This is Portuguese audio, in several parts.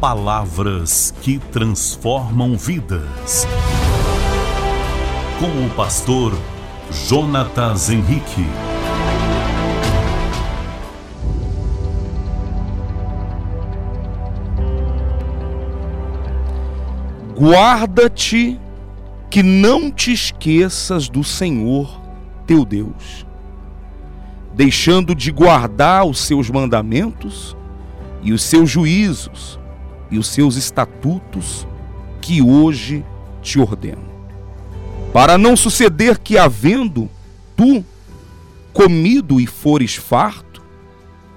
Palavras que transformam vidas. Com o pastor Jonatas Henrique. Guarda-te que não te esqueças do Senhor teu Deus, deixando de guardar os seus mandamentos e os seus juízos e os seus estatutos que hoje te ordeno. Para não suceder que, havendo tu comido e fores farto,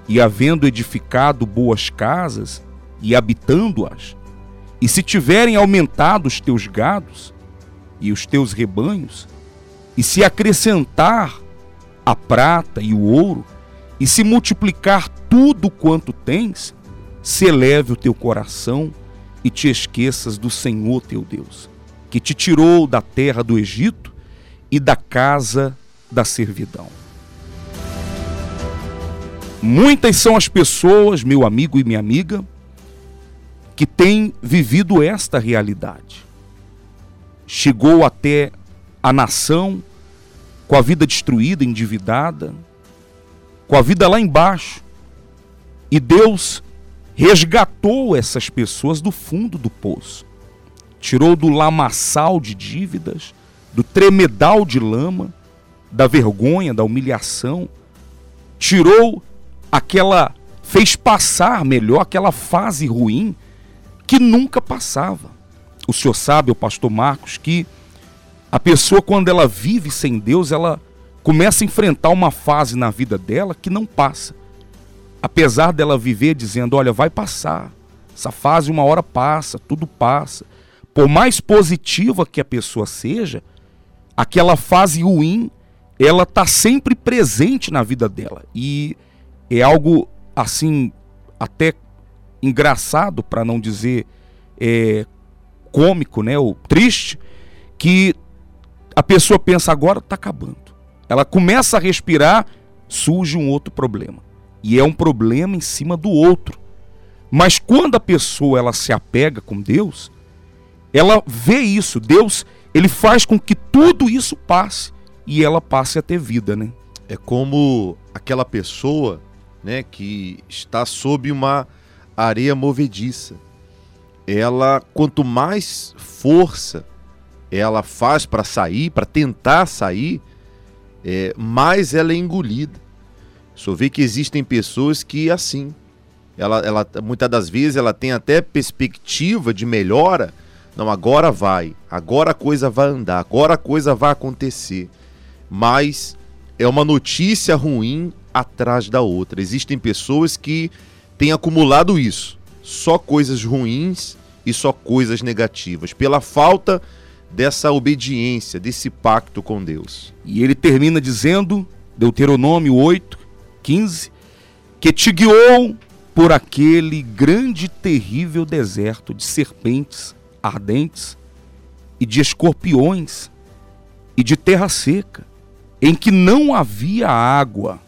e havendo edificado boas casas e habitando-as, e se tiverem aumentado os teus gados e os teus rebanhos, e se acrescentar a prata e o ouro, e se multiplicar tudo quanto tens, se eleve o teu coração e te esqueças do Senhor teu Deus, que te tirou da terra do Egito e da casa da servidão. Muitas são as pessoas, meu amigo e minha amiga, que têm vivido esta realidade. Chegou até a nação com a vida destruída, endividada, com a vida lá embaixo. E Deus resgatou essas pessoas do fundo do poço, tirou do lamaçal de dívidas, do tremedal de lama, da vergonha, da humilhação, tirou aquela, fez passar melhor aquela fase ruim que nunca passava. O senhor sabe, o pastor Marcos, que a pessoa, quando ela vive sem Deus, ela começa a enfrentar uma fase na vida dela que não passa apesar dela viver dizendo: olha, vai passar, essa fase uma hora passa, tudo passa. Por mais positiva que a pessoa seja, aquela fase ruim, ela está sempre presente na vida dela. E é algo assim, até engraçado, para não dizer é, cômico, né, ou triste, que a pessoa pensa agora está acabando. Ela começa a respirar, surge um outro problema e é um problema em cima do outro. Mas quando a pessoa ela se apega com Deus, ela vê isso, Deus, ele faz com que tudo isso passe e ela passe a ter vida, né? É como aquela pessoa, né, que está sob uma areia movediça. Ela, quanto mais força ela faz para sair, para tentar sair, é, mais ela é engolida. Só vê que existem pessoas que assim, ela, ela muitas das vezes ela tem até perspectiva de melhora. Não, agora vai, agora a coisa vai andar, agora a coisa vai acontecer. Mas é uma notícia ruim atrás da outra. Existem pessoas que têm acumulado isso, só coisas ruins e só coisas negativas, pela falta dessa obediência, desse pacto com Deus. E ele termina dizendo, Deuteronômio 8, 15, que te guiou por aquele grande e terrível deserto de serpentes ardentes e de escorpiões e de terra seca, em que não havia água,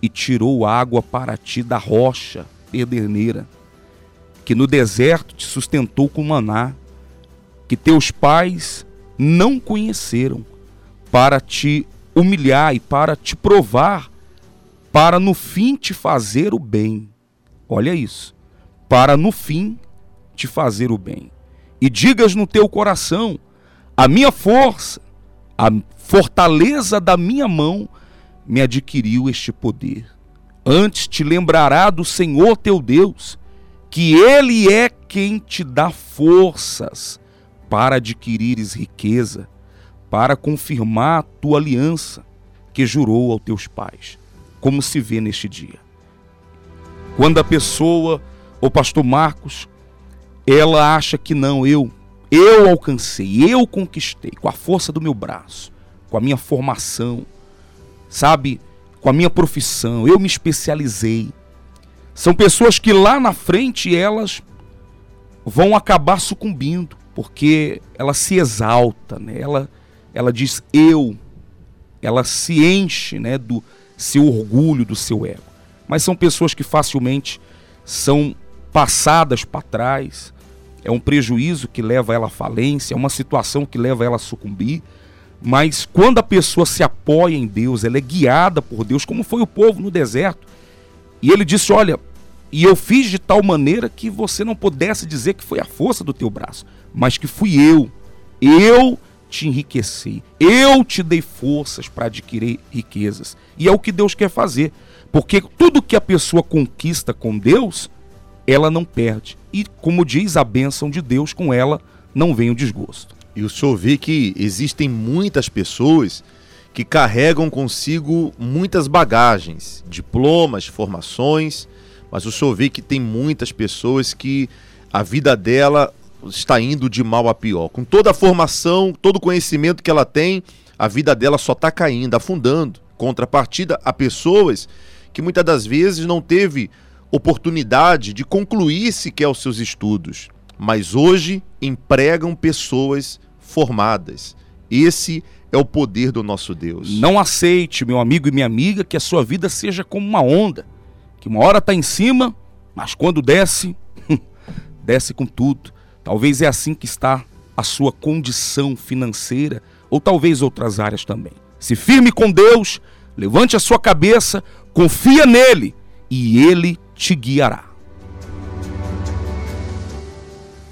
e tirou água para ti da rocha pederneira, que no deserto te sustentou com maná, que teus pais não conheceram, para te humilhar e para te provar para no fim te fazer o bem. Olha isso. Para no fim te fazer o bem. E digas no teu coração: a minha força, a fortaleza da minha mão me adquiriu este poder. Antes te lembrará do Senhor teu Deus, que Ele é quem te dá forças para adquirires riqueza, para confirmar tua aliança que jurou aos teus pais como se vê neste dia. Quando a pessoa, o pastor Marcos, ela acha que não, eu, eu alcancei, eu conquistei com a força do meu braço, com a minha formação, sabe, com a minha profissão, eu me especializei. São pessoas que lá na frente elas vão acabar sucumbindo, porque ela se exalta, né? Ela ela diz eu, ela se enche, né, do seu orgulho, do seu ego. Mas são pessoas que facilmente são passadas para trás, é um prejuízo que leva ela à falência, é uma situação que leva ela a sucumbir. Mas quando a pessoa se apoia em Deus, ela é guiada por Deus, como foi o povo no deserto. E ele disse: Olha, e eu fiz de tal maneira que você não pudesse dizer que foi a força do teu braço, mas que fui eu. Eu te enriqueci. Eu te dei forças para adquirir riquezas. E é o que Deus quer fazer. Porque tudo que a pessoa conquista com Deus, ela não perde. E, como diz a bênção de Deus, com ela não vem o desgosto. E o senhor vê que existem muitas pessoas que carregam consigo muitas bagagens, diplomas, formações, mas o senhor vê que tem muitas pessoas que a vida dela está indo de mal a pior. Com toda a formação, todo o conhecimento que ela tem, a vida dela só está caindo, afundando. Contrapartida a pessoas que muitas das vezes não teve oportunidade de concluir sequer os seus estudos, mas hoje empregam pessoas formadas. Esse é o poder do nosso Deus. Não aceite, meu amigo e minha amiga, que a sua vida seja como uma onda, que uma hora está em cima, mas quando desce, desce com tudo. Talvez é assim que está a sua condição financeira, ou talvez outras áreas também. Se firme com Deus, levante a sua cabeça, confia nele e ele te guiará.